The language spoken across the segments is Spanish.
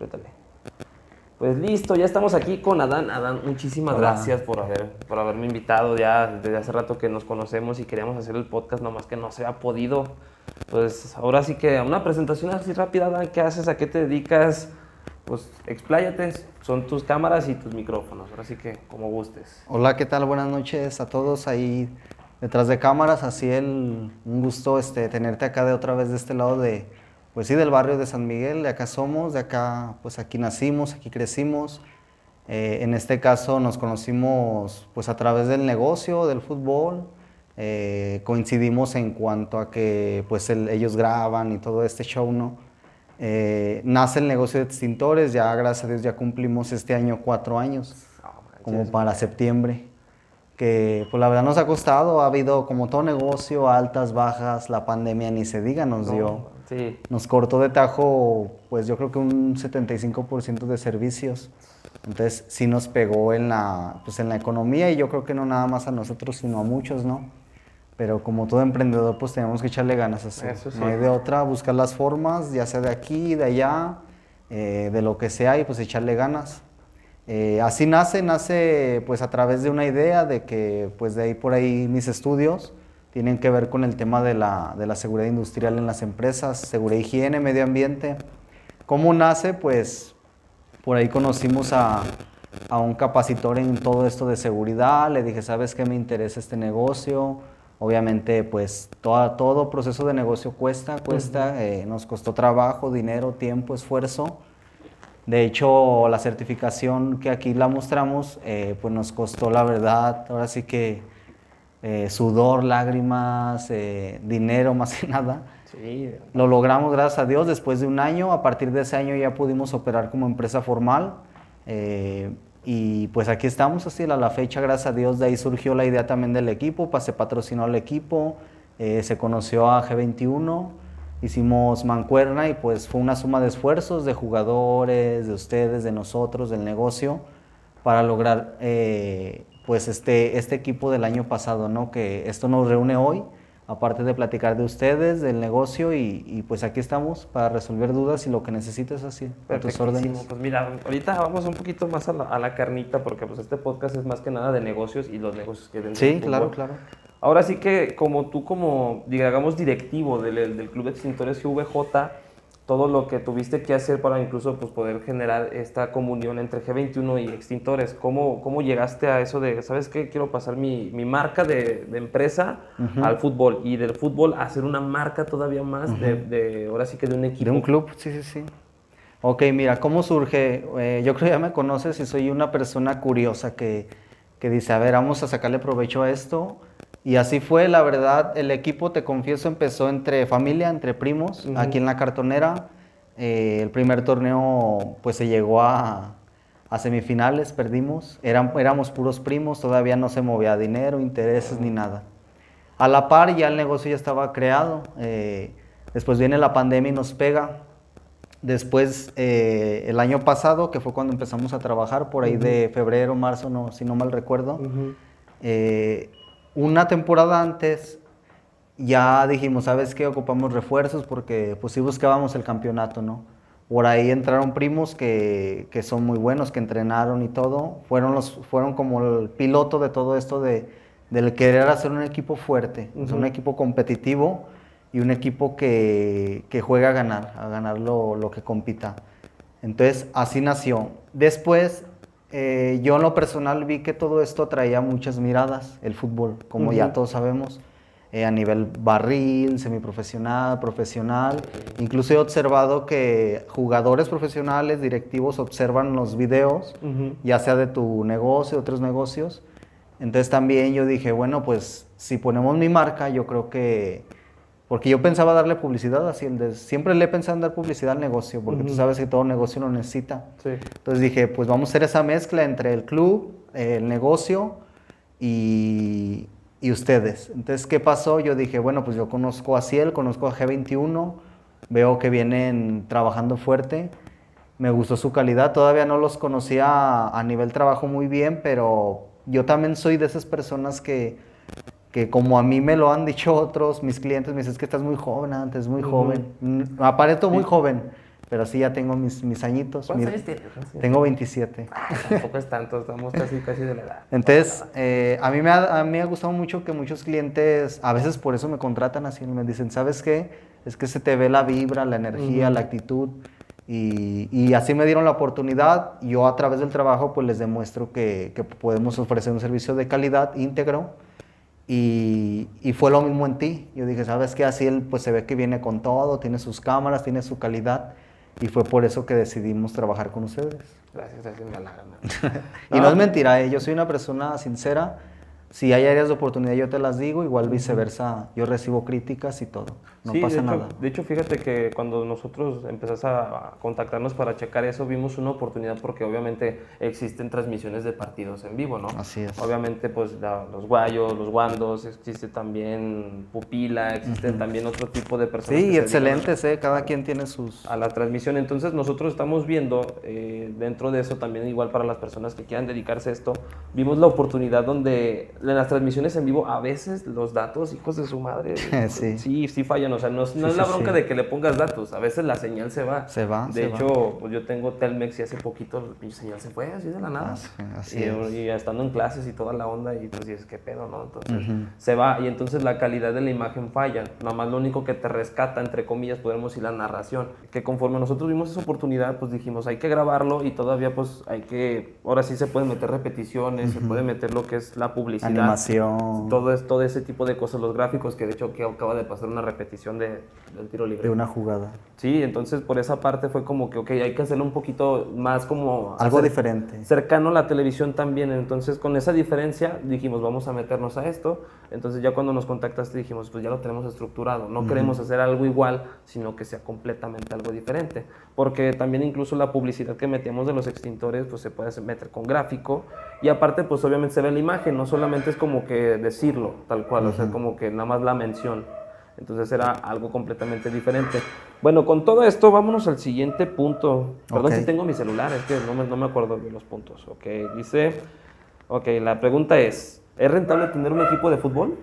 apriétale. Pues listo, ya estamos aquí con Adán. Adán, muchísimas Hola. gracias por, haber, por haberme invitado ya desde hace rato que nos conocemos y queríamos hacer el podcast, nomás que no se ha podido. Pues ahora sí que una presentación así rápida, Adán, ¿qué haces? ¿A qué te dedicas? Pues expláyate, son tus cámaras y tus micrófonos, ahora sí que como gustes. Hola, ¿qué tal? Buenas noches a todos ahí detrás de cámaras. Así el, un gusto este, tenerte acá de otra vez de este lado de, pues sí, del barrio de San Miguel. De acá somos, de acá, pues aquí nacimos, aquí crecimos. Eh, en este caso nos conocimos pues a través del negocio, del fútbol. Eh, coincidimos en cuanto a que pues el- ellos graban y todo este show, ¿no? Eh, nace el negocio de extintores, ya gracias a Dios ya cumplimos este año cuatro años como para septiembre. Que pues la verdad nos ha costado, ha habido como todo negocio, altas, bajas, la pandemia ni se diga nos dio. Sí, Nos cortó de tajo, pues yo creo que un 75% de servicios. Entonces sí nos pegó en la, pues en la economía y yo creo que no nada más a nosotros, sino a muchos, ¿no? Pero como todo emprendedor, pues tenemos que echarle ganas así. Eso sí. No hay de otra, buscar las formas, ya sea de aquí, de allá, eh, de lo que sea y pues echarle ganas. Eh, así nace, nace pues a través de una idea de que pues de ahí por ahí mis estudios tienen que ver con el tema de la, de la seguridad industrial en las empresas, seguridad, higiene, medio ambiente. ¿Cómo nace? Pues por ahí conocimos a, a un capacitor en todo esto de seguridad, le dije, ¿sabes qué me interesa este negocio? Obviamente, pues toda- todo proceso de negocio cuesta, cuesta, eh, nos costó trabajo, dinero, tiempo, esfuerzo. De hecho, la certificación que aquí la mostramos, eh, pues nos costó, la verdad, ahora sí que eh, sudor, lágrimas, eh, dinero más que nada. sí, Lo logramos, gracias a Dios, después de un año. A partir de ese año ya pudimos operar como empresa formal. eh, y pues aquí estamos así a la fecha, gracias a Dios. De ahí surgió la idea también del equipo, pues se patrocinó el equipo, se conoció a G21, hicimos mancuerna y pues fue una suma de esfuerzos de jugadores, de ustedes, de nosotros, del negocio, para lograr pues este, este equipo del año pasado, ¿no? Que esto nos reúne hoy aparte de platicar de ustedes, del negocio y, y, pues aquí estamos para resolver dudas y lo que necesites así, a tus órdenes. Pues mira, ahorita vamos un poquito más a la, a la carnita porque pues este podcast es más que nada de negocios y los negocios que dentro Sí, claro, claro. Ahora sí que como tú como, digamos, directivo del, del Club de Extintores GVJ, todo lo que tuviste que hacer para incluso pues, poder generar esta comunión entre G21 y Extintores, ¿cómo, cómo llegaste a eso de, ¿sabes qué? Quiero pasar mi, mi marca de, de empresa al fútbol y del fútbol hacer una marca todavía más de, de, ahora sí que de un equipo. De un club, sí, sí, sí. Ok, mira, ¿cómo surge? Eh, yo creo que ya me conoces y soy una persona curiosa que, que dice, a ver, vamos a sacarle provecho a esto. Y así fue, la verdad, el equipo, te confieso, empezó entre familia, entre primos, aquí en la cartonera. Eh, el primer torneo, pues se llegó a, a semifinales, perdimos. Eran, éramos puros primos, todavía no se movía dinero, intereses ni nada. A la par ya el negocio ya estaba creado. eh, después viene la pandemia y nos pega. Después, eh, el año pasado, que fue cuando empezamos a trabajar, por ahí de febrero, marzo, no, si no mal recuerdo, una temporada antes ya dijimos, ¿sabes qué? Ocupamos refuerzos porque pues sí buscábamos el campeonato, ¿no? Por ahí entraron primos que, que son muy buenos, que entrenaron y todo. Fueron, los, fueron como el piloto de todo esto de, del querer hacer un equipo fuerte, un equipo competitivo y un equipo que, que juega a ganar, a ganar lo, lo que compita. Entonces, así nació. Después, eh, yo en lo personal vi que todo esto traía muchas miradas, el fútbol, como ya todos sabemos, eh, a nivel barril, semiprofesional, profesional. Incluso he observado que jugadores profesionales, directivos, observan los videos, ya sea de tu negocio, otros negocios. Entonces también yo dije, bueno, pues si ponemos mi marca, yo creo que... Porque yo pensaba darle publicidad así, el de- siempre le he pensado en dar publicidad al negocio, porque tú Ujú. sabes que todo negocio lo necesita. Sí. Entonces dije, pues vamos a hacer esa mezcla entre el club, el negocio y, y ustedes. Entonces, ¿qué pasó? Yo dije, bueno, pues yo conozco a Ciel, conozco a G21, veo que vienen trabajando fuerte, me gustó su calidad, todavía no los conocía a nivel trabajo muy bien, pero yo también soy de esas personas que, que como a mí me lo han dicho otros, mis clientes me dicen, es que estás muy joven antes, muy Ujú. joven. Mm, Aparento muy Sí. joven, Pero sí, ya tengo mis, mis añitos. ¿Cuántos años tienes? Tengo 27. Ah, tampoco es tanto, estamos casi, casi de la edad. Entonces, eh, a, mí me ha, a mí me ha gustado mucho que muchos clientes, a veces por eso me contratan así, me dicen, ¿sabes qué? Es que se te ve la vibra, la energía, Ujú. la actitud. Y, y así me dieron la oportunidad. Yo a través del trabajo pues les demuestro que, que podemos ofrecer un servicio de calidad íntegro. Y, y fue lo mismo en ti. Yo dije, ¿sabes qué? Así él pues se ve que viene con todo, tiene sus cámaras, tiene su calidad. Y fue por eso que decidimos trabajar con ustedes. Gracias, gracias, me halagan. Y no, No. es mentira, ¿eh? yo soy una persona sincera. Si hay áreas de oportunidad, yo te las digo. Igual viceversa, yo recibo críticas y todo. No Sí, pasa de hecho, nada. De hecho, fíjate que cuando nosotros empezamos a contactarnos para checar eso, vimos una oportunidad porque obviamente existen transmisiones de partidos en vivo, ¿no? Así es. Obviamente, pues la- los guayos, los guandos, existe también pupila, existen también otro tipo de personas. Sí, excelentes, ¿eh? cada quien tiene sus... a la transmisión. Entonces nosotros estamos viendo eh, dentro de eso también igual para las personas que quieran dedicarse a esto, vimos la oportunidad donde en las transmisiones en vivo a veces los datos, hijos de su madre, Sí. sí, sí fallan. O sea, no, es- no Sí, es la bronca sí. de que le pongas datos, a veces la señal se va. Se va, De se hecho, pues yo tengo Telmex y hace poquito mi señal se fue así de la nada. Así- y, es. y estando en clases y toda la onda y pues dices, ¿qué pedo, no? Entonces Ujú. se va y entonces la calidad de la imagen falla. Nada más lo único que te rescata, entre comillas, podemos decir la narración. Que conforme nosotros vimos esa oportunidad, pues dijimos, hay que grabarlo y todavía pues hay que, ahora sí se pueden meter repeticiones, se puede meter lo que es la publicidad. Animación Todo, es, todo ese tipo de cosas, los gráficos, que de hecho que acaba de pasar una repetición de, del tiro libre. de una jugada. Sí, entonces por esa parte fue como que, ok, hay que hacerlo un poquito más como... Algo hacer- diferente. cercano a la televisión también. Entonces, con esa diferencia, dijimos, vamos a meternos a esto. Entonces, ya cuando nos contactaste, dijimos, pues ya lo tenemos estructurado. No queremos hacer algo igual, sino que sea completamente algo diferente. Porque también incluso la publicidad que metíamos de los extintores, pues se puede meter con gráfico. Y aparte, pues obviamente se ve la imagen, no solamente es como que decirlo, tal cual, o sea, como que nada más la mención. Entonces era algo completamente diferente. Bueno, con todo esto, vámonos al siguiente punto. Perdón Ok. si tengo mi celular, es que no me, no me acuerdo de los puntos. Ok, dice, ok, la pregunta es, ¿es rentable tener un equipo de fútbol?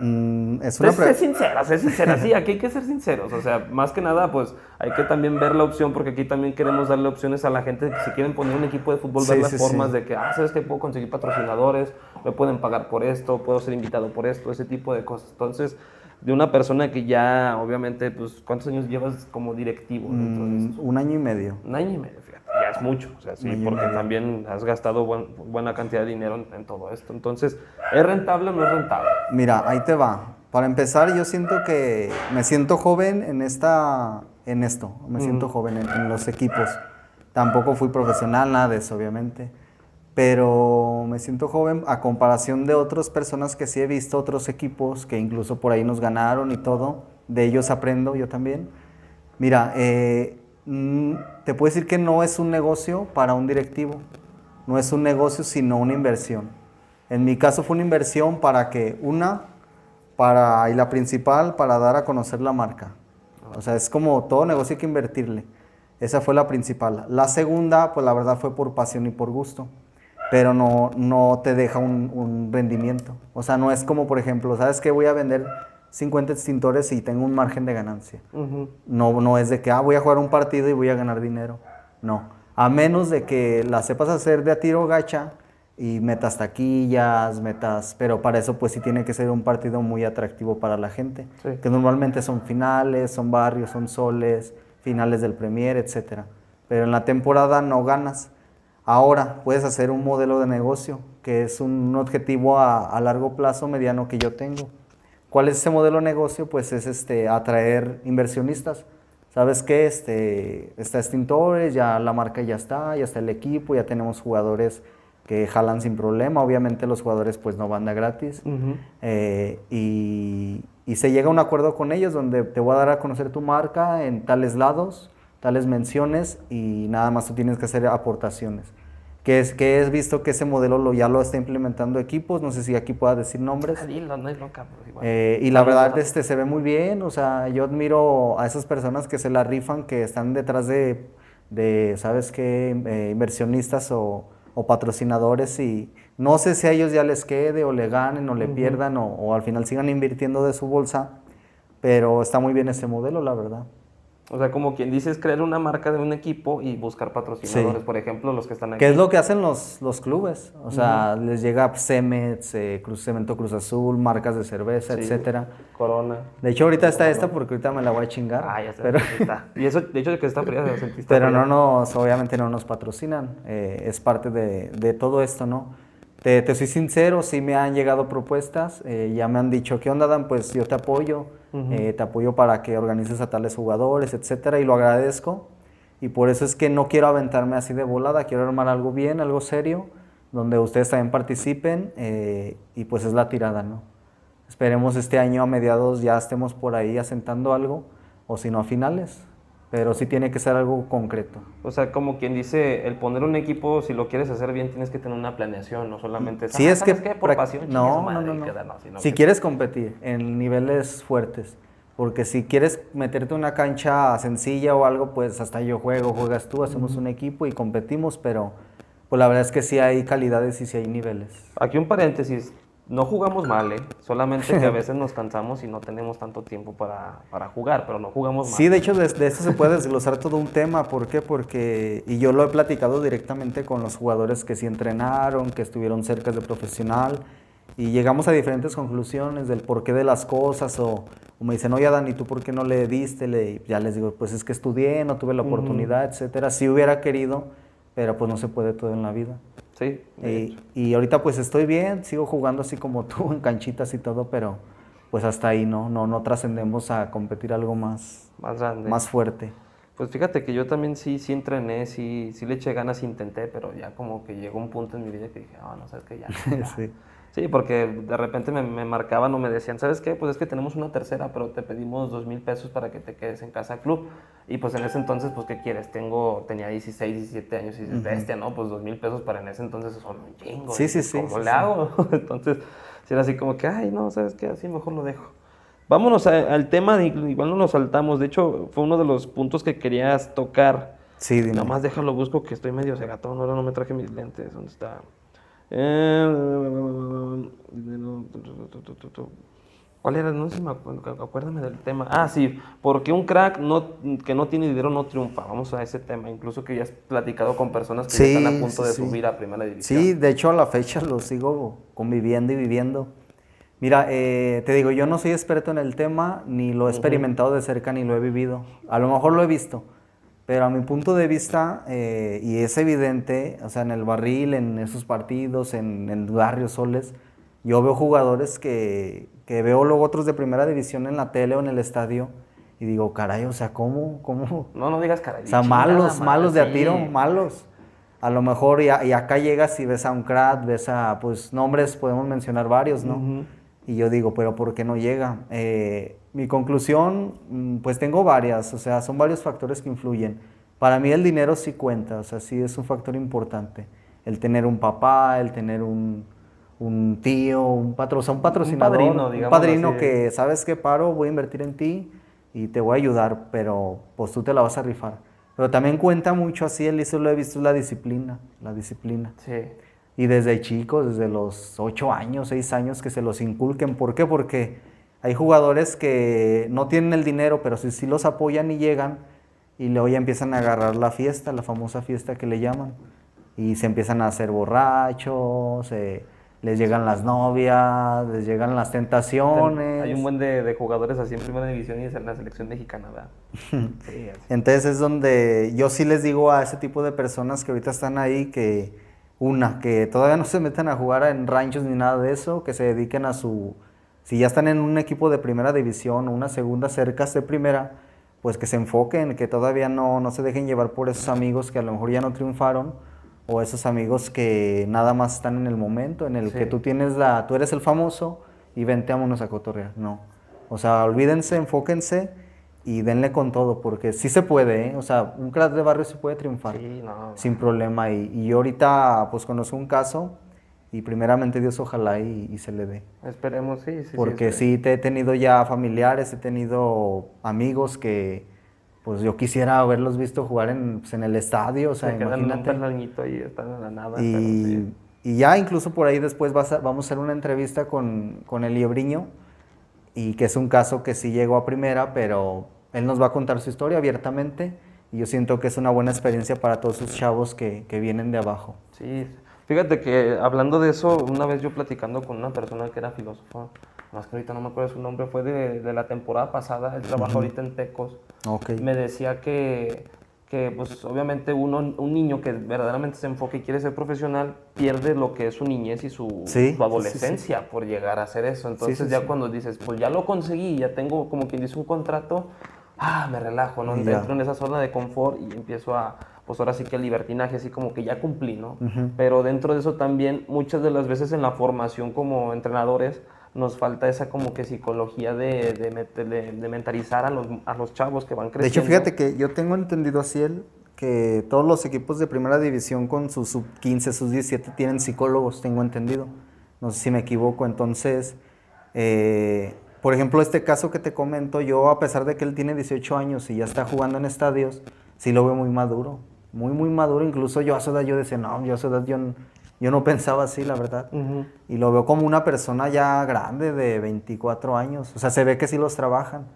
Mm, es una sincera, ser sincera, sí, aquí hay que ser sinceros, o sea, más que nada, pues hay que también ver la opción, porque aquí también queremos darle opciones a la gente si quieren poner un equipo de fútbol, ver Sí, las sí, formas sí. de que, ah, sabes que puedo conseguir patrocinadores, me pueden pagar por esto, puedo ser invitado por esto, ese tipo de cosas. Entonces, de una persona que ya, obviamente, pues, ¿cuántos años llevas como directivo mm, un año y medio. Un año y medio, fíjate, ya es mucho, o sea, sí, porque también has gastado buen- buena cantidad de dinero en, en todo esto. Entonces, ¿es rentable o no es rentable? Mira, ahí te va. Para empezar, yo siento que me siento joven en esta, en esto. Me siento joven en, en los equipos. Tampoco fui profesional, nada de eso, obviamente. Pero me siento joven a comparación de otras personas que sí he visto, otros equipos que incluso por ahí nos ganaron y todo. De ellos aprendo yo también. Mira, eh, mm, te puedo decir que no es un negocio para un directivo. No es un negocio, sino una inversión. En mi caso fue una inversión para que, una, para, y la principal, para dar a conocer la marca. O sea, es como todo negocio hay que invertirle. Esa fue la principal. La segunda, pues la verdad fue por pasión y por gusto, pero no, no te deja un, un rendimiento. O sea, no es como, por ejemplo, ¿sabes qué? Voy a vender 50 extintores y tengo un margen de ganancia. Ujú. No, no es de que, ah, voy a jugar un partido y voy a ganar dinero. No. A menos de que la sepas hacer de a tiro gacha y metas taquillas, metas... Pero para eso pues sí tiene que ser un partido muy atractivo para la gente. Sí. Que normalmente son finales, son barrios, son soles, finales del Premier, etc. Pero en la temporada no ganas. Ahora puedes hacer un modelo de negocio, que es un objetivo a, a largo plazo, mediano que yo tengo. ¿Cuál es ese modelo de negocio? Pues es este, atraer inversionistas. ¿Sabes qué? Este, está Extintores, ya la marca ya está, ya está el equipo, ya tenemos jugadores que jalan sin problema. Obviamente los jugadores pues no van de gratis. Eh, y, y se llega a un acuerdo con ellos donde te voy a dar a conocer tu marca en tales lados, tales menciones y nada más tú tienes que hacer aportaciones. Que es que he visto que ese modelo lo, ya lo está implementando equipos, no sé si aquí pueda decir nombres. Ah, dilo, no es loca, pues, igual. Eh, y la verdad este, se ve muy bien, o sea, yo admiro a esas personas que se la rifan, que están detrás de, de ¿sabes qué?, Eh, inversionistas o, o patrocinadores y no sé si a ellos ya les quede o le ganen o le pierdan o, o al final sigan invirtiendo de su bolsa, pero está muy bien ese modelo, la verdad. O sea, como quien dice, es crear una marca de un equipo y buscar patrocinadores. Sí. Por ejemplo, los que están aquí. Que es lo que hacen los, los clubes. O sea, les llega Cemex, eh, Cruz, Cemento Cruz Azul, marcas de cerveza, Sí. etcétera. Corona. De hecho, ahorita está esta porque ahorita me la voy a chingar. Ah, ya sé. pero, está. Y eso, de hecho, de que está fría, se sentiste pero fría. no nos, obviamente no nos patrocinan. eh, es parte de, de todo esto, ¿no? Te, te soy sincero, sí me han llegado propuestas. eh, ya me han dicho, ¿qué onda, Dan? Pues yo te apoyo. Ujú. eh, te apoyo para que organices a tales jugadores, etcétera. Y lo agradezco. Y por eso es que no quiero aventarme así de volada. Quiero armar algo bien, algo serio, donde ustedes también participen. eh, y pues es la tirada, ¿no? Esperemos este año a mediados ya estemos por ahí asentando algo, o si no a finales. Pero sí tiene que ser algo concreto. O sea, como quien dice, el poner un equipo, si lo quieres hacer bien, tienes que tener una planeación, no solamente Sí, "Ah, es que... ¿sabes qué? Por pasión, no, madre", no, no. no, Si que- quieres competir en niveles fuertes, porque si quieres meterte en una cancha sencilla o algo, pues hasta yo juego, juegas tú, hacemos un equipo y competimos, pero pues la verdad es que sí hay calidades y sí hay niveles. Aquí un paréntesis, no jugamos mal, ¿eh? Solamente que a veces nos cansamos y no tenemos tanto tiempo para, para jugar, pero no jugamos mal. Sí, de hecho, de, de esto se puede desglosar todo un tema. ¿Por qué? Porque, y yo lo he platicado directamente con los jugadores que sí entrenaron, que estuvieron cerca de profesional, y llegamos a diferentes conclusiones del porqué de las cosas, o, o me dicen, oye, Dani, ¿tú por qué no le diste? Le, ya les digo, pues es que estudié, no tuve la oportunidad, etcétera. Sí hubiera querido, pero pues no se puede todo en la vida. Sí, Y, ahorita pues estoy bien, sigo jugando así como tú, en canchitas y todo, pero pues hasta ahí no, no, no trascendemos a competir algo más, más grande. más fuerte. Pues fíjate que yo también sí, sí entrené, sí, sí le eché ganas, intenté, pero ya como que llegó un punto en mi vida que dije, ah, no, sabes que ya. ya". Sí. Sí, porque de repente me, me marcaban o me decían, ¿sabes qué? Pues es que tenemos una tercera, pero te pedimos dos mil pesos para que te quedes en casa club. Y pues en ese entonces, pues ¿qué quieres? Tengo, tenía 16, 17 años y dices, bestia, ¿no? Pues dos mil pesos para en ese entonces son un chingo. Sí, sí, sí, ¿Cómo sí, le sí. hago? entonces, sí era así como que, ay, no, ¿sabes qué? Así mejor lo dejo. Vámonos a- al tema, de- igual no nos saltamos. De hecho, fue uno de los puntos que querías tocar. Sí, dime. Nomás déjalo, busco que estoy medio cegatón. Ahora no me traje mis lentes. ¿Dónde está? Eh, ¿Cuál era? No sé si me acuerdo. Acuérdame del tema. Ah, sí. Porque un crack no, que no tiene dinero no triunfa. Vamos a ese tema. Incluso que ya has platicado con personas que ya están a punto de sí. subir a primera división. Sí, de hecho a la fecha lo sigo conviviendo y viviendo. Mira, eh, te digo, yo no soy experto en el tema, ni lo he experimentado de cerca, ni lo he vivido. A lo mejor lo he visto, pero a mi punto de vista, eh, y es evidente, o sea, en el barril, en esos partidos, en el barrio Soles, yo veo jugadores que, que veo luego otros de primera división en la tele o en el estadio, y digo, caray, o sea, ¿cómo? ¿Cómo? No, no digas cara. O sea, malos, malos de a sí. tiro, malos. A lo mejor y, a- y acá llegas y ves a un crack, ves a, pues, nombres, podemos mencionar varios, ¿no? Ujú. Y yo digo, pero ¿por qué no llega? Eh, mi conclusión, mm, pues tengo varias, o sea, son varios factores que influyen. Para mí el dinero sí cuenta, o sea, sí es un factor importante. El tener un papá, el tener un, un tío, un, patro, o sea, un patrocinador, padrino, un digamos padrino así. que, ¿sabes qué, Paro? Voy a invertir en ti y te voy a ayudar, pero pues tú te la vas a rifar. Pero también cuenta mucho así, el eso lo he visto, es la disciplina, la disciplina. Sí. Y desde chicos, desde los 8 años, 6 años, que se los inculquen. ¿Por qué? Porque hay jugadores que no tienen el dinero, pero sí, sí los apoyan y llegan, y luego ya empiezan a agarrar la fiesta, la famosa fiesta que le llaman. Y se empiezan a hacer borrachos, eh, les llegan las novias, les llegan las tentaciones. Hay un buen de, de jugadores así en primera división y es en la selección mexicana, ¿verdad? Sí. Entonces es donde yo sí les digo a ese tipo de personas que ahorita están ahí que, una, que todavía no se metan a jugar en ranchos ni nada de eso, que se dediquen a su, si ya están en un equipo de primera división o una segunda cerca de primera, pues que se enfoquen, que todavía no, no se dejen llevar por esos amigos que a lo mejor ya no triunfaron o esos amigos que nada más están en el momento en el Sí. que tú tienes la, tú eres el famoso y vente vámonos a cotorrear, no. O sea, olvídense, enfóquense y denle con todo, porque sí se puede, ¿eh? O sea, un crack de barrio sí puede triunfar Sí, no. sin problema. Y, y ahorita pues conozco un caso y primeramente Dios ojalá y, y se le dé. Esperemos, sí, sí. Porque sí, sí, te he tenido ya familiares, he tenido amigos que pues yo quisiera haberlos visto jugar en, pues, en el estadio, o sea, Se un imagínate. peldañito y están en la nada. Y, sí. y ya incluso por ahí después vas a- vamos a hacer una entrevista con, con el Liebriño y que es un caso que sí llegó a primera, pero él nos va a contar su historia abiertamente y yo siento que es una buena experiencia para todos esos chavos que, que vienen de abajo. Sí, fíjate que hablando de eso, una vez yo platicando con una persona que era filósofa, más que ahorita no me acuerdo su nombre, fue de, de la temporada pasada, él trabaja ahorita en Tecos, Ok. me decía que, que pues obviamente uno, un niño que verdaderamente se enfoca y quiere ser profesional, pierde lo que es su niñez y su, Sí, su sí, sí, sí. adolescencia por llegar a hacer eso. Entonces ya cuando dices, pues ya lo conseguí, ya tengo como quien dice un contrato, ah, me relajo, ¿no? Y ya. Entro en esa zona de confort y empiezo a, pues ahora sí que el libertinaje, así como que ya cumplí, ¿no? Pero dentro de eso también, muchas de las veces en la formación como entrenadores, nos falta esa como que psicología de, de, de- de mentalizar a los, a los chavos que van De creciendo. hecho, fíjate que yo tengo entendido así el que todos los equipos de primera división con sus sub 15, sus 17 tienen psicólogos, tengo entendido. No sé si me equivoco. Entonces, eh, por ejemplo, este caso que te comento, yo a pesar de que él tiene 18 años y ya está jugando en estadios, sí lo veo muy maduro. Muy, muy maduro. Incluso yo a su edad yo decía, no, yo a su edad yo, yo no pensaba así, la verdad. Ujú. Y lo veo como una persona ya grande de 24 años. O sea, se ve que sí los trabajan.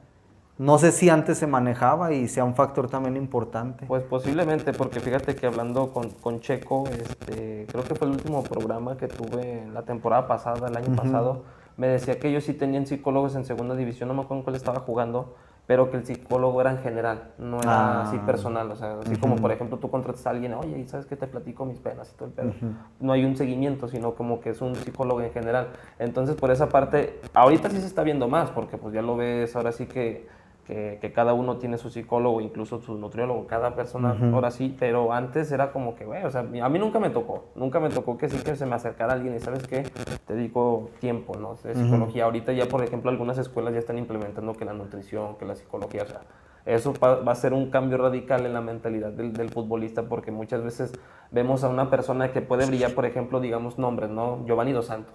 No sé si antes se manejaba y sea un factor también importante. Pues posiblemente, porque fíjate que hablando con, con Checo, este, creo que fue el último programa que tuve la temporada pasada, el año pasado, me decía que ellos sí tenían psicólogos en segunda división, no me acuerdo en cuál estaba jugando, pero que el psicólogo era en general, no era Ah. así personal, o sea, así como por ejemplo tú contratas a alguien, oye, ¿y ¿sabes qué te platico mis penas y todo el pedo? No hay un seguimiento, sino como que es un psicólogo en general. Entonces, por esa parte, ahorita sí se está viendo más, porque pues ya lo ves ahora sí que que, que cada uno tiene su psicólogo, incluso su nutriólogo, cada persona, ahora sí, pero antes era como que, güey, o sea, a mí nunca me tocó, nunca me tocó que sí que se me acercara alguien y sabes qué, te dedico tiempo, ¿no? De psicología. Ahorita ya, por ejemplo, algunas escuelas ya están implementando que la nutrición, que la psicología, o sea, eso va, va a ser un cambio radical en la mentalidad del, del futbolista porque muchas veces vemos a una persona que puede brillar, por ejemplo, digamos nombres, ¿no? Giovanni Dos Santos.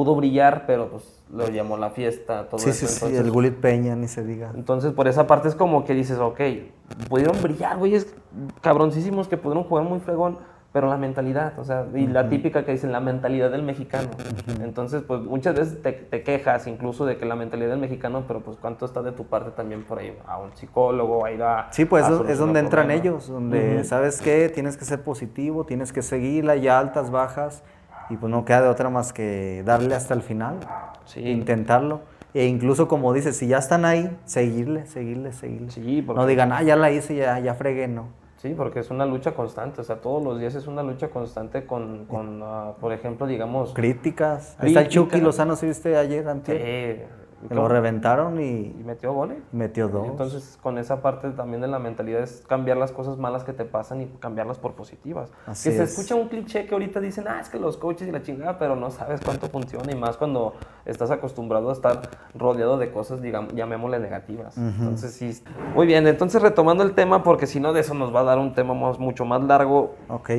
Pudo brillar, pero pues lo llamó la fiesta, todo sí, eso. sí, sí, entonces- el Gulit Peña, ni se diga. entonces, por esa parte es como que dices, ok, pudieron brillar, güeyes cabroncísimos que pudieron jugar muy fregón, pero la mentalidad, o sea, y la típica que dicen, la mentalidad del mexicano. Entonces, pues muchas veces te, te quejas incluso de que la mentalidad del mexicano, pero pues cuánto está de tu parte también por ahí, a un psicólogo, a ir a... Sí, pues a es donde entran ellos, donde, Ujú. ¿sabes qué? Tienes que ser positivo, tienes que seguirla, ya altas, bajas, y pues no queda de otra más que darle hasta el final, Sí. intentarlo. E incluso como dices, si ya están ahí, seguirle, seguirle, seguirle. Sí, porque- No digan, ah, ya la hice, ya, ya fregué, no. Sí, porque es una lucha constante, o sea, todos los días es una lucha constante con, con ah, por ejemplo, digamos... Críticas. Ahí está el Chucky Críticas. Lozano, ¿sí viste ayer, eh, Que lo reventaron y y metió goles. metió dos. Entonces, con esa parte también de la mentalidad es cambiar las cosas malas que te pasan y cambiarlas por positivas. Así que se es. escucha un cliché que ahorita dicen, ah, es que los coaches y la chingada, pero no sabes cuánto funciona y más cuando estás acostumbrado a estar rodeado de cosas, digamos, llamémosle negativas. Entonces, sí. Muy bien, entonces retomando el tema, porque si no de eso nos va a dar un tema más- mucho más largo. Ok.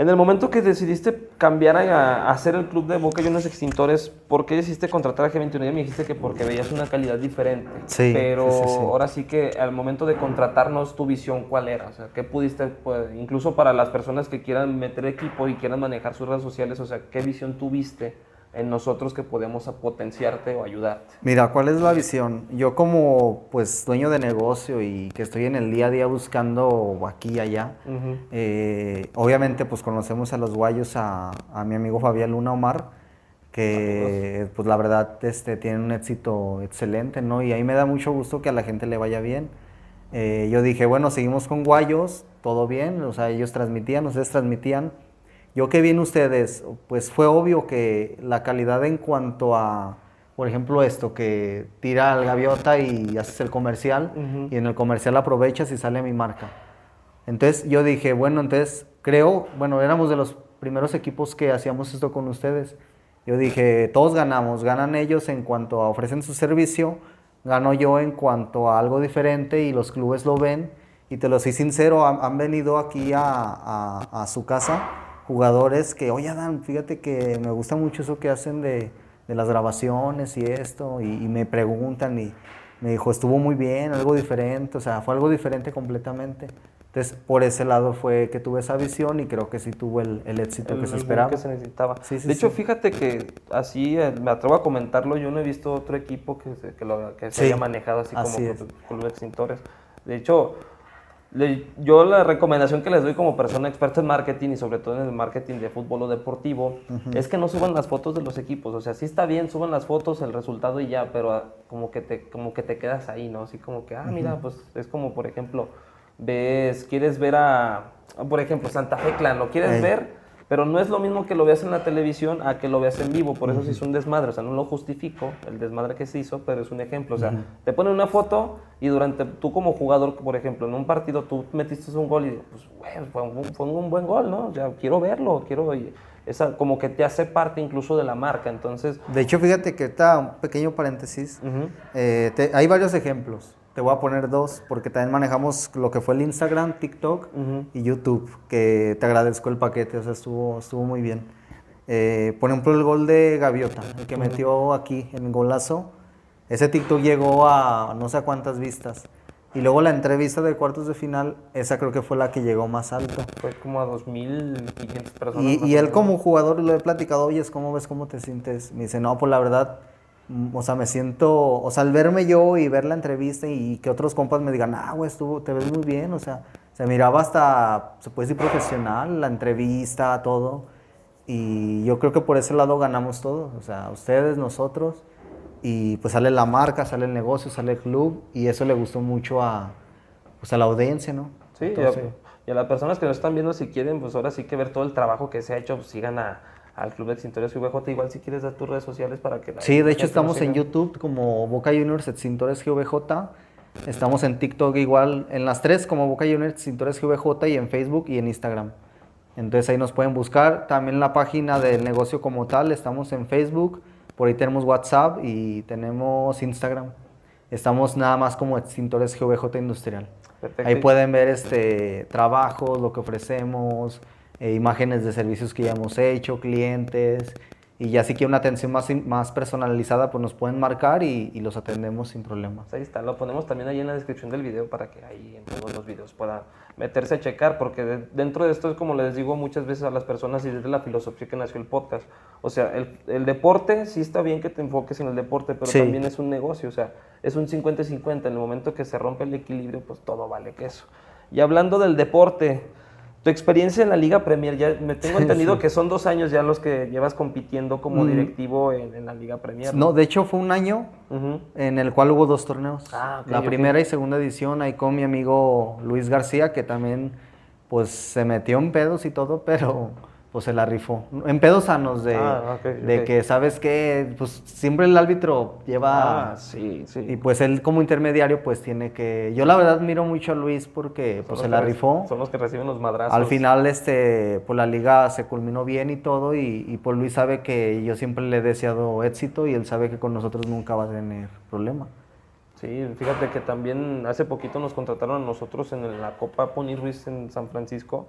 En el momento que decidiste cambiar a, a hacer el club de Boca Juniors Extintores, ¿por qué decidiste contratar a G21? Ya me dijiste que porque veías una calidad diferente. Sí, Pero sí, sí, sí. ahora sí que al momento de contratarnos, tu visión, ¿cuál era? O sea, ¿qué pudiste, pues, incluso para las personas que quieran meter equipo y quieran manejar sus redes sociales, o sea, ¿qué visión tuviste en nosotros que podemos potenciarte o ayudarte? Mira, ¿cuál es la visión? Yo como pues dueño de negocio y que estoy en el día a día buscando aquí y allá, Ujú. eh, obviamente pues conocemos a los guayos, a, a mi amigo Fabián Luna Omar, que pues la verdad este, tienen un éxito excelente, ¿no? Y ahí me da mucho gusto que a la gente le vaya bien. Eh, yo dije, bueno, seguimos con guayos, todo bien, o sea, ellos transmitían, ustedes transmitían. Yo qué bien ustedes, pues fue obvio que la calidad en cuanto a, por ejemplo, esto, que tira al gaviota y haces el comercial, Ujú. y en el comercial aprovechas y sale mi marca. Entonces yo dije, bueno, entonces creo, bueno, éramos de los primeros equipos que hacíamos esto con ustedes. Yo dije, todos ganamos, ganan ellos en cuanto a ofrecen su servicio, gano yo en cuanto a algo diferente y los clubes lo ven. Y te lo soy sincero, han, han venido aquí a, a- a su casa jugadores que, oye Adán, fíjate que me gusta mucho eso que hacen de, de las grabaciones y esto, y, y me preguntan y me dijo, estuvo muy bien, algo diferente, o sea, fue algo diferente completamente. Entonces, por ese lado fue que tuve esa visión y creo que sí tuvo el, el éxito el- que se el esperaba. que se necesitaba. Sí, sí, de hecho, sí. fíjate que así, eh, me atrevo a comentarlo, yo no he visto otro equipo que se, que lo, que se haya manejado así, así como. Club- Club de Extintores. De hecho, le- yo la recomendación que les doy como persona experta en marketing y sobre todo en el marketing de fútbol o deportivo es que no suban las fotos de los equipos. O sea, sí está bien, suban las fotos, el resultado y ya, pero ah, como que te, como que te quedas ahí, ¿no? Así como que, ah, mira, pues es como, por ejemplo, ves, quieres ver a, por ejemplo, Santa Fe Clan, lo quieres ver, pero no es lo mismo que lo veas en la televisión a que lo veas en vivo, por eso se hizo un desmadre, o sea, no lo justifico, el desmadre que se hizo, pero es un ejemplo, o sea, te ponen una foto y durante, tú como jugador, por ejemplo, en un partido tú metiste un gol y pues, güey, fue un, fue un buen gol, ¿no? Sea, quiero verlo, quiero, esa, como que te hace parte incluso de la marca, entonces, De hecho, fíjate que está un pequeño paréntesis. ujú, Eh, te- hay varios ejemplos. Te voy a poner dos porque también manejamos lo que fue el Instagram, TikTok ujú, y YouTube, que te agradezco el paquete, o sea, estuvo, estuvo muy bien. Eh, por ejemplo, el gol de Gaviota, el que metió aquí en el golazo, ese TikTok llegó a no sé cuántas vistas. Y luego la entrevista de cuartos de final, esa creo que fue la que llegó más alto. fue como a 2.500 personas. Y, y él como jugador lo he platicado, oye, ¿cómo ves, cómo te sientes? Me dice, no, pues la verdad, o sea, me siento, o sea, al verme yo y ver la entrevista y que otros compas me digan, ah, güey, estuvo, te ves muy bien, o sea, se miraba hasta, se puede decir, profesional, la entrevista, todo. Y yo creo que por ese lado ganamos todos, o sea, ustedes, nosotros, y pues sale la marca, sale el negocio, sale el club, y eso le gustó mucho a, pues a la audiencia, ¿no? Sí, y a- Entonces, y a las personas que nos están viendo, si quieren, pues ahora sí que ver todo el trabajo que se ha hecho, pues sigan a- al Club de Extintores VJ. Igual si quieres dar tus redes sociales para que... la- Sí, de hecho estamos en. YouTube como Boca Juniors Extintores GVJ. Estamos en TikTok igual, en las tres como Boca Juniors Extintores GVJ y en Facebook y en Instagram. Entonces ahí nos pueden buscar. También la página del negocio como tal, estamos en Facebook, por ahí tenemos WhatsApp y tenemos Instagram. Estamos nada más como Extintores GVJ Industrial. Perfecto. Ahí pueden ver este trabajos, lo que ofrecemos, eh, imágenes de servicios que ya hemos hecho, clientes. Y ya si quieren una atención más, más personalizada, pues nos pueden marcar y, y los atendemos sin problema. Pues ahí está, lo ponemos también ahí en la descripción del video para que ahí en todos los videos puedan meterse a checar, porque de- dentro de esto es como les digo muchas veces a las personas y desde la filosofía que nació el podcast. O sea, el, el deporte, sí está bien que te enfoques en el deporte, pero Sí. también es un negocio, o sea, es un 50-50. En el momento que se rompe el equilibrio, pues todo vale que eso. Y hablando del deporte, tu experiencia en la Liga Premier, ya me tengo entendido que son dos años ya los que llevas compitiendo como Mm. directivo en, en la Liga Premier. No, de hecho fue un año en el cual hubo dos torneos. Ah, ok, la primera y segunda edición, ahí con mi amigo Luis García, que también pues se metió en pedos y todo, pero pues se la rifó. En pedos sanos de, Ah, de que, ¿sabes qué? Pues siempre el árbitro lleva... Ah, sí, sí. Y pues él como intermediario pues tiene que... Yo la verdad miro mucho a Luis porque pues se la rifó. Son los que reciben los madrazos. Al final este pues la liga se culminó bien y todo y, y pues Luis sabe que yo siempre le he deseado éxito y él sabe que con nosotros nunca va a tener problema. Sí, fíjate que también hace poquito nos contrataron a nosotros en la Copa Pony Ruiz en San Francisco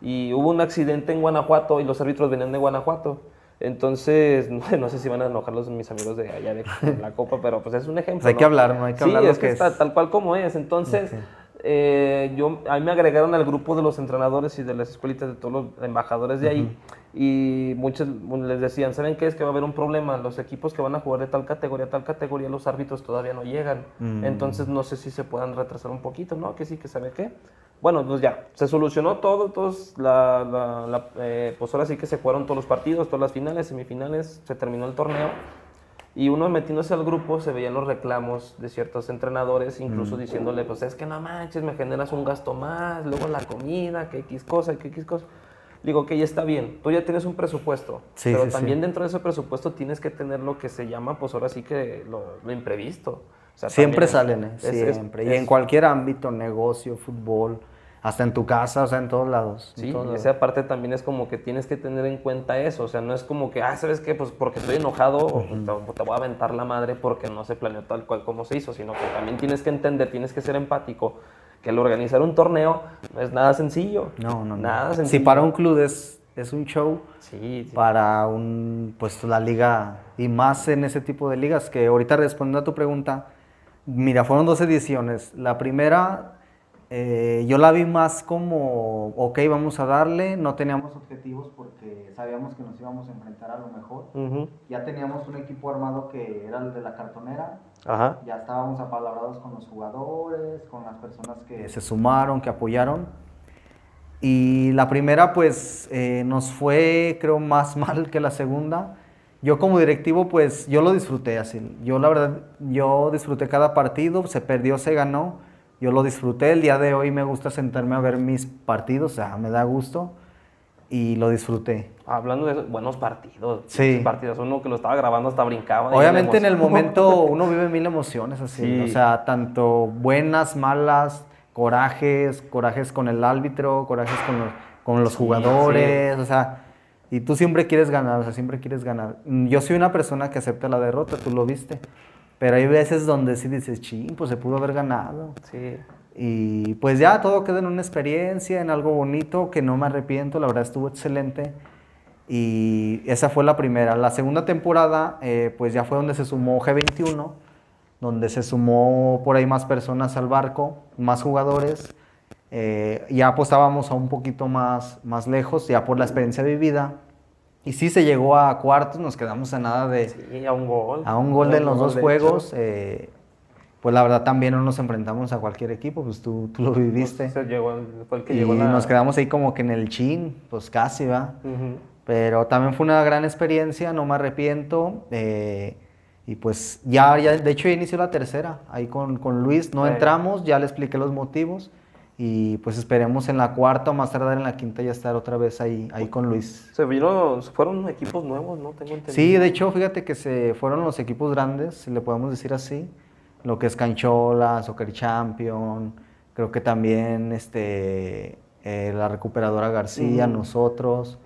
y hubo un accidente en Guanajuato y los árbitros venían de Guanajuato. Entonces, no, no sé si van a enojar los mis amigos de allá de la Copa, pero pues es un ejemplo. Pues hay ¿no? que hablar, ¿no? Hay que sí, hablar lo es que que está es. tal cual como es. Entonces. Eh, yo, a mí me agregaron al grupo de los entrenadores y de las escuelitas de todos los embajadores de ahí. Y muchos les decían, ¿saben qué? Es que va a haber un problema. Los equipos que van a jugar de tal categoría tal categoría, los árbitros todavía no llegan. Mm. Entonces no sé si se puedan retrasar un poquito, ¿no? Que sí, que sabe qué. Bueno, pues ya, se solucionó todo, todos la, la- la, eh, pues ahora sí que se jugaron todos los partidos, todas las finales, semifinales, se terminó el torneo. Y uno metiéndose al grupo se veían los reclamos de ciertos entrenadores, incluso diciéndole, pues es que no manches, me generas un gasto más, luego la comida, que X cosa, que X cosa. Digo, que ya está bien, tú ya tienes un presupuesto, Sí, pero sí, sí. también dentro de ese presupuesto tienes que tener lo que se llama, pues ahora sí que lo, lo imprevisto. O sea, Siempre salen, ¿eh? es- es- siempre. y es- en cualquier ámbito, negocio, fútbol, hasta en tu casa, o sea, en todos lados. Sí, todos lados. esa parte también es como que tienes que tener en cuenta eso, o sea, no es como que, ah, ¿sabes qué? Pues porque estoy enojado o te, te voy a aventar la madre porque no se planeó tal cual como se hizo, sino que también tienes que entender, tienes que ser empático, que el organizar un torneo no es nada sencillo. No, no, no. Nada Si sencillo. para un club es, es un show, Sí, sí. para un, pues la liga, y más en ese tipo de ligas, que ahorita respondiendo a tu pregunta, mira, fueron dos ediciones. La primera eh, yo la vi más como, ok, vamos a darle, no teníamos objetivos porque sabíamos que nos íbamos a enfrentar a lo mejor. Ya teníamos un equipo armado que era el de la cartonera, Ajá. ya estábamos apalabrados con los jugadores, con las personas que se sumaron, que apoyaron. Y la primera pues eh, nos fue creo más mal que la segunda. Yo como directivo pues yo lo disfruté así. Yo la verdad, yo disfruté cada partido, se perdió, se ganó yo lo disfruté. El día de hoy me gusta sentarme a ver mis partidos, o sea, me da gusto y lo disfruté. Hablando de buenos partidos. Sí. Partidos, uno que lo estaba grabando hasta brincaba. Obviamente en el momento uno vive mil emociones así, o sea, tanto buenas, malas, corajes, corajes con el árbitro, corajes con los, con los jugadores, o sea, y tú siempre quieres ganar, o sea, siempre quieres ganar. Yo soy una persona que acepta la derrota, tú lo viste. Pero hay veces donde sí dices, ching, pues se pudo haber ganado. Sí. Y pues ya todo queda en una experiencia, en algo bonito, que no me arrepiento, la verdad estuvo excelente. Y esa fue la primera. La segunda temporada, eh, pues ya fue donde se sumó G21, donde se sumó por ahí más personas al barco, más jugadores. Eh, ya apostábamos a un poquito más, más lejos, ya por la experiencia vivida. Y sí se llegó a cuartos, nos quedamos a nada de... Sí, a un gol. A un gol de los dos juegos. Eh, pues la verdad también no nos enfrentamos a cualquier equipo, pues tú, tú lo viviste. Pues llegó, fue el que y llegó nos quedamos ahí como que en el chin, pues casi, va. Pero también fue una gran experiencia, no me arrepiento. Eh, y pues ya, ya, de hecho ya inició la tercera, ahí con, con Luis, no entramos, ya le expliqué los motivos. Y pues esperemos en la cuarta o más tardar en la quinta ya estar otra vez ahí, ahí con Luis. Se vino, fueron equipos nuevos, ¿no? Tengo entendido. Sí, de hecho, fíjate que se fueron los equipos grandes, si le podemos decir así. Lo que es Canchola, Soccer Champion, creo que también este, eh, la recuperadora García, nosotros,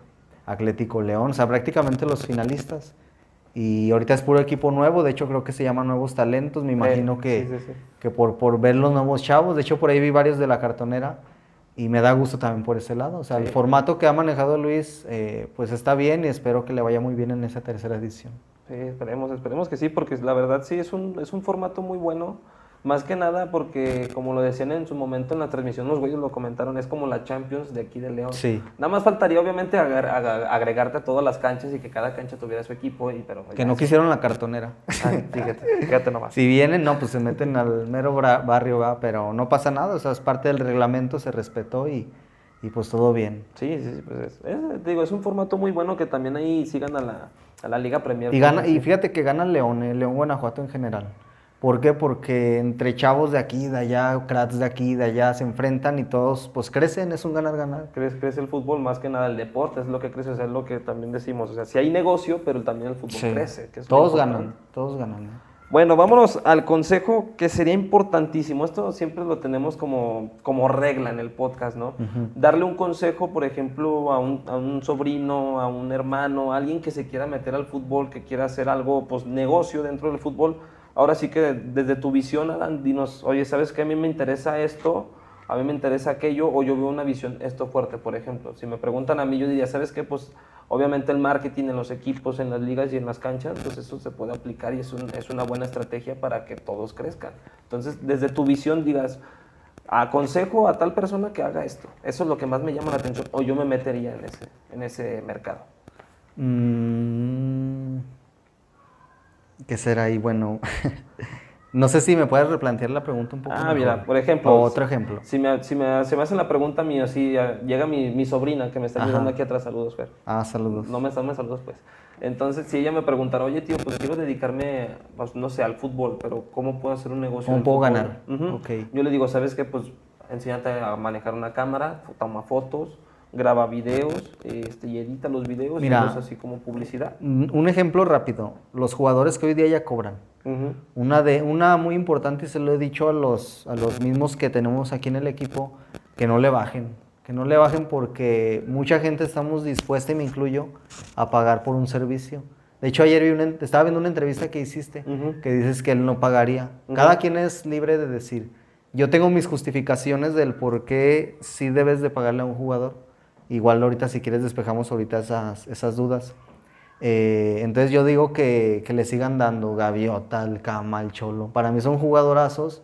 Atlético León, o sea, prácticamente los finalistas. Y ahorita es puro equipo nuevo, de hecho creo que se llama Nuevos Talentos, me imagino que, que por, por ver los nuevos chavos, de hecho por ahí vi varios de la cartonera y me da gusto también por ese lado. O sea, el formato que ha manejado Luis eh, pues está bien y espero que le vaya muy bien en esa tercera edición. Sí, esperemos, esperemos que sí, porque la verdad sí es un, es un formato muy bueno más que nada porque, como lo decían en su momento en la transmisión, los güeyes lo comentaron, es como la Champions de aquí de León. Sí. Nada más faltaría, obviamente, agregarte a todas las canchas y que cada cancha tuviera su equipo. Y, pero que no quisieron la cartonera. fíjate, fíjate nomás. Si vienen, no, pues se meten al mero barrio, ¿va? pero no pasa nada, o sea, es parte del reglamento, se respetó y, y pues todo bien. Sí, sí, sí, pues es, digo, es un formato muy bueno que también ahí sigan a la, a la Liga Premier. Y, gana, y fíjate que gana León, eh, León Guanajuato en general. ¿Por qué? Porque entre chavos de aquí, de allá, cracks de aquí, de allá, se enfrentan y todos pues crecen, es un ganar-ganar. Crece, crece el fútbol más que nada, el deporte es lo que crece, es lo que también decimos. O sea, si hay negocio, pero también el fútbol crece. todos ganan, todos ganan. Bueno, vámonos al consejo que sería importantísimo. Esto siempre lo tenemos como, como regla en el podcast, ¿no? Darle un consejo, por ejemplo, a un, a un, sobrino, a un hermano, a alguien que se quiera meter al fútbol, que quiera hacer algo, pues negocio dentro del fútbol Ahora sí que desde tu visión, Alan, dinos, oye, ¿sabes qué? A mí me interesa esto, a mí me interesa aquello, o yo veo una visión, esto fuerte, por ejemplo. Si me preguntan a mí, yo diría, ¿sabes qué? Pues obviamente el marketing en los equipos, en las ligas y en las canchas, pues eso se puede aplicar y es, una buena estrategia para que todos crezcan. Entonces, desde tu visión digas, aconsejo a tal persona que haga esto. Eso es lo que más me llama la atención, o yo me metería en ese, en ese mercado. Mm. ¿Qué será ahí? Bueno, no sé si me puedes replantear la pregunta un poco. Ah, mira, por ejemplo. otro ejemplo. Si me, si me, se me hacen la pregunta mía, si llega mi, mi, sobrina que me está ayudando aquí atrás, saludos, Fer. Ah, saludos. No me, me saludos, pues. Entonces, si ella me preguntara, oye, tío, pues quiero dedicarme, pues, no sé, al fútbol, pero ¿cómo puedo hacer un negocio? ¿Cómo puedo ganar? okay. Yo le digo, ¿sabes qué? Pues enséñate a manejar una cámara, toma fotos, graba videos este, y edita los videos Mira, y así como publicidad. Un ejemplo rápido, los jugadores que hoy día ya cobran. una, de, una muy importante, y se lo he dicho a los, a los mismos que tenemos aquí en el equipo, que no le bajen. Que no le bajen porque mucha gente estamos dispuesta, y me incluyo, a pagar por un servicio. De hecho, ayer vi una, estaba viendo una entrevista que hiciste que dices que él no pagaría. Cada quien es libre de decir. Yo tengo mis justificaciones del por qué sí debes de pagarle a un jugador Igual ahorita si quieres despejamos ahorita esas, esas dudas. Eh, entonces yo digo que, que, le sigan dando Gaviota, el Cama, el Cholo. Para mí son jugadorazos,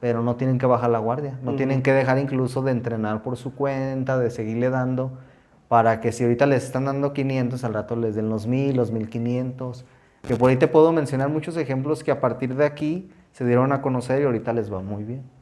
pero no tienen que bajar la guardia, no tienen que dejar incluso de entrenar por su cuenta, de seguirle dando, para que si ahorita les están dando 500, al rato les den los 1000, los 1500. Que por ahí te puedo mencionar muchos ejemplos que a partir de aquí se dieron a conocer y ahorita les va muy bien.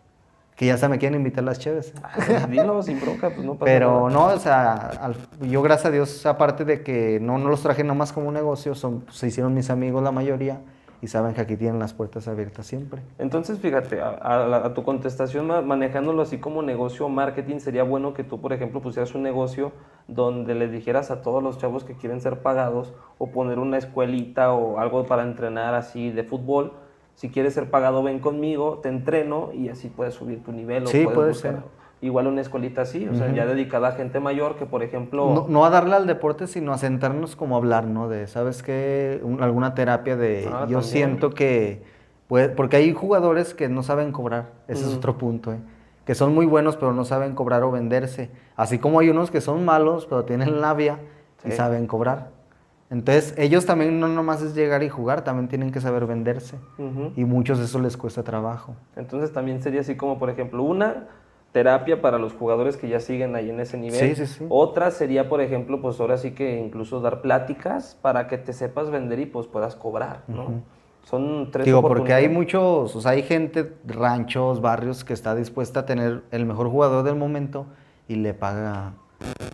Que ya se me quieren invitar las chéves. Ah, Dilo sin bronca, pues no pasa Pero nada. no, o sea, al- yo gracias a Dios, aparte de que no, no los traje nomás como un negocio, son, se hicieron mis amigos la mayoría y saben que aquí tienen las puertas abiertas siempre. Entonces, fíjate, a, a tu contestación, ma- manejándolo así como negocio o marketing, sería bueno que tú, por ejemplo, pusieras un negocio donde le dijeras a todos los chavos que quieren ser pagados o poner una escuelita o algo para entrenar así de fútbol. Si quieres ser pagado, ven conmigo, te entreno y así puedes subir tu nivel. o Sí, puedes puede buscar ser. Igual una escuelita así, o sea, ya dedicada a gente mayor que, por ejemplo... No, no a darle al deporte, sino a sentarnos como a hablar, ¿no? De, ¿sabes qué? Un- alguna terapia de, Ah, yo también. siento que, puede- porque hay jugadores que no saben cobrar, ese es otro punto, ¿eh? Que son muy buenos, pero no saben cobrar o venderse. Así como hay unos que son malos, pero tienen labia y saben cobrar. Entonces, ellos también no nomás es llegar y jugar, también tienen que saber venderse. Y muchos eso les cuesta trabajo. Entonces también sería así como, por ejemplo, una terapia para los jugadores que ya siguen ahí en ese nivel. Sí, sí, sí. Otra sería, por ejemplo, pues ahora sí que incluso dar pláticas para que te sepas vender y pues puedas cobrar, ¿no? Son tres Digo, porque hay muchos, o sea, hay gente, ranchos, barrios que está dispuesta a tener el mejor jugador del momento y le paga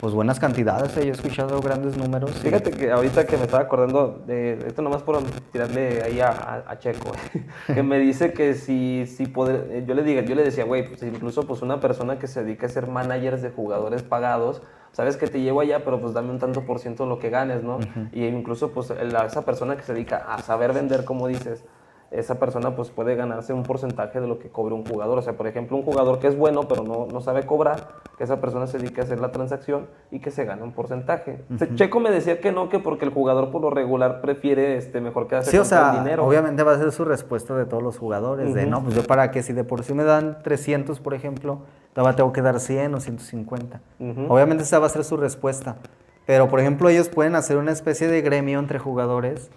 pues buenas cantidades. eh, Yo he escuchado grandes números. Fíjate que ahorita que me estaba acordando de esto nomás por tirarle ahí a, a- a Checo, que me dice que si, si poder, eh, yo le diga, yo le decía, güey, pues incluso pues una persona que se dedica a ser managers de jugadores pagados, sabes que te llevo allá, pero pues dame un tanto por ciento de lo que ganes, ¿no? Y incluso pues esa persona que se dedica a saber vender, como dices, esa persona pues puede ganarse un porcentaje de lo que cobre un jugador. O sea, por ejemplo, un jugador que es bueno pero no, no sabe cobrar, que esa persona se dedique a hacer la transacción y que se gane un porcentaje. Se- Checo me decía que no, que porque el jugador por lo regular prefiere este, mejor quedarse Sí, o todo el sea, dinero. obviamente va a ser su respuesta de todos los jugadores, de no, pues yo para que si de por sí me dan 300, por ejemplo, todavía tengo que dar 100 o 150. Ujú. Obviamente esa va a ser su respuesta. Pero, por ejemplo, ellos pueden hacer una especie de gremio entre jugadores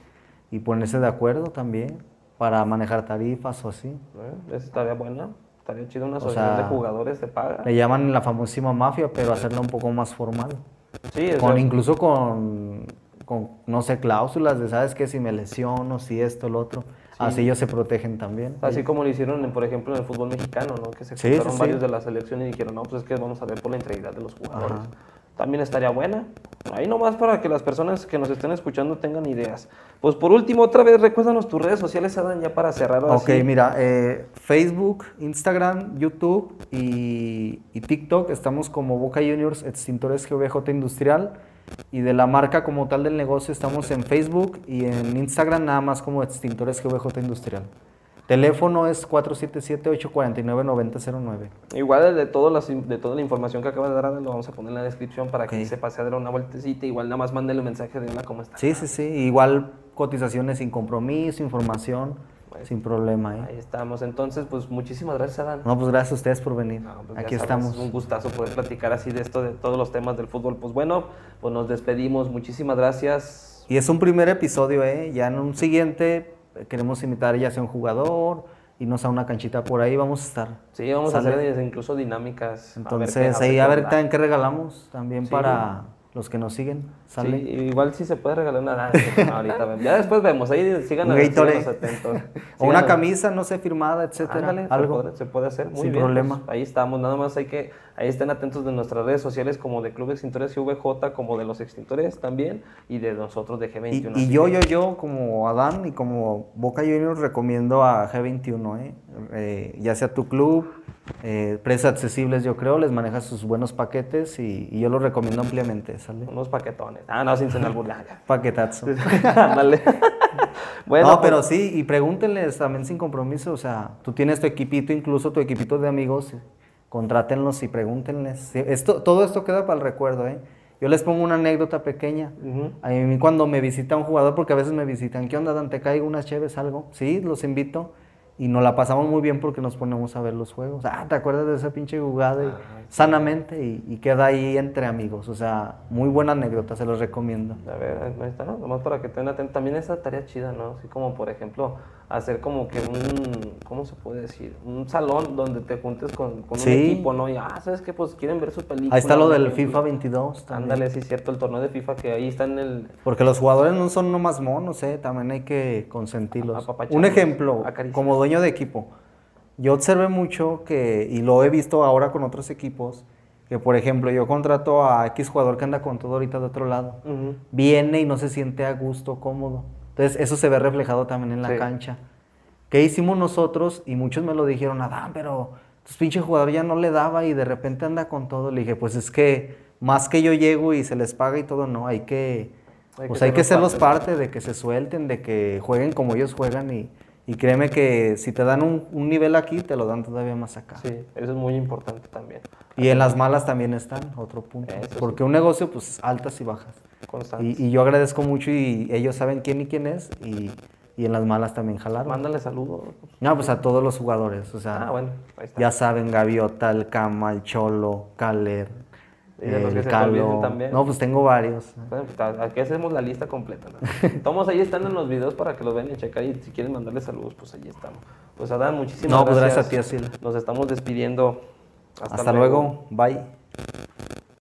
y ponerse de acuerdo también para manejar tarifas o así. ¿Eh? Estaría buena. Estaría chido una asociación de jugadores de paga. Le llaman la famosísima mafia, pero hacerla un poco más formal. Sí, o Con, incluso con, con, no sé, cláusulas de, ¿sabes qué? Si me lesiono, si esto, lo otro. Así ellos se protegen también. Así como lo hicieron, en, por ejemplo, en el fútbol mexicano, ¿no? Que se Sí, juntaron sí, sí. varios de la selección y dijeron, no, pues es que vamos a ver por la integridad de los jugadores. Ajá. También estaría buena. Ahí nomás para que las personas que nos estén escuchando tengan ideas. Pues por último, otra vez, recuérdanos tus redes sociales, Adán, ya para cerrar. Ok, así. mira, eh, Facebook, Instagram, YouTube y, y TikTok estamos como Boca Juniors Extintores GVJ Industrial y de la marca como tal del negocio estamos en Facebook y en Instagram nada más como Extintores GVJ Industrial. Teléfono es 477-849-9009. Igual de, todas las, de toda la información que acaba de dar, lo vamos a poner en la descripción para que Ok. se pase a dar una vueltecita. Igual nada más mándenle un mensaje de hola, ¿cómo está? Sí, sí, sí. Igual cotizaciones sin compromiso, información, Pues, sin problema. ¿eh? Ahí estamos. Entonces, pues muchísimas gracias, Adán. No, pues gracias a ustedes por venir. No, pues Aquí sabes, estamos. Es un gustazo poder platicar así de esto, de todos los temas del fútbol. Pues bueno, pues nos despedimos. Muchísimas gracias. Y es un primer episodio, ¿eh? Ya en un siguiente queremos invitar ya sea un jugador, irnos a una canchita por ahí, vamos a estar. Sí, vamos ¿Sale? a hacer incluso dinámicas. a ver Entonces, qué- ahí a ver también qué regalamos, también Sí. para los que nos siguen. ¿Sale? Sí, igual sí se puede regalar una. Ahorita vemos. Ya después vemos. Ahí sigan síganos atentos. O una camisa, no sé, firmada, etcétera. Ándale, se algo. puede- Se, puede hacer muy Sin bien. problema. pues, ahí estamos, nada más hay que, ahí estén atentos de nuestras redes sociales como de Club Extintores GVJ, como de los extintores también, y de nosotros de Y, G21. y así yo, yo, yo, como Adán y como Boca Juniors, recomiendo a G21, ¿eh? Eh, ya sea tu club, eh, precios accesibles, yo creo, les maneja sus buenos paquetes y, y yo los recomiendo ampliamente, ¿sale? Unos paquetones. Ah, no, sin cenar burlaga. Paquetazo. Bueno, no, pues, pero sí, y pregúntenles también sin compromiso, o sea, tú tienes tu equipito, incluso tu equipito de amigos, contrátenlos y pregúntenles. Esto, todo esto queda para el recuerdo, ¿eh? Yo les pongo una anécdota pequeña. A mí cuando me visita un jugador, porque a veces me visitan, ¿qué onda, Dan? ¿Te caigo unas cheves, algo? Sí, los invito. Y nos la pasamos muy bien porque nos ponemos a ver los juegos. Ah, ¿te acuerdas de esa pinche jugada? Y- sanamente y, y queda ahí entre amigos. O sea, muy buena anécdota, se los recomiendo. A ver, ahí está, ¿no? Nomás para que estén atentos. También esa tarea chida, ¿no? Así como, por ejemplo, hacer como que un, ¿cómo se puede decir? Un salón donde te juntes con, con Sí. un equipo, ¿no? Y, ah, ¿sabes qué? Pues quieren ver su película. Ahí está lo del. FIFA 22 también. Ándale, sí, cierto, el torneo de FIFA que ahí está en el... Porque los jugadores no son nomás monos, ¿eh? también hay que consentirlos. Un ejemplo, acariciar. como dueño de equipo, yo observé mucho que, y lo he visto ahora con otros equipos, que por ejemplo yo contrato a X jugador que anda con todo ahorita de otro lado, viene y no se siente a gusto, cómodo. Entonces eso se ve reflejado también en la Sí. cancha. ¿Qué hicimos nosotros? Y muchos me lo dijeron, Adán, pero tus pinche jugador ya no le daba y de repente anda con todo. Le dije, pues es que más que yo llego y se les paga y todo, no, hay que, Hay pues que hay que parte. parte de que se suelten, de que jueguen como ellos juegan y, y créeme que si te dan un, un nivel aquí, te lo dan todavía más acá. Sí, eso es muy importante también. Y en las malas también están, otro punto. Eso sí. Porque un negocio, pues altas y bajas. Constante. Y, y yo agradezco mucho y ellos saben quién y quién es y, y en las malas también jalaron. Mándale saludos. No, pues a todos los jugadores, o sea, Ah, bueno, ahí está. ya saben, Gaviota, el Cama, el Cholo, Caler, Y de los que se Calo. también. No, pues tengo varios. Bueno, pues, aquí hacemos la lista completa. ¿no? Todos ahí están en los videos para que los vean y checar. Y si quieren mandarle saludos, pues ahí estamos. Pues Adán, muchísimas No, pues gracias. gracias a ti, Asila. Nos estamos despidiendo. Hasta, Hasta luego, bye.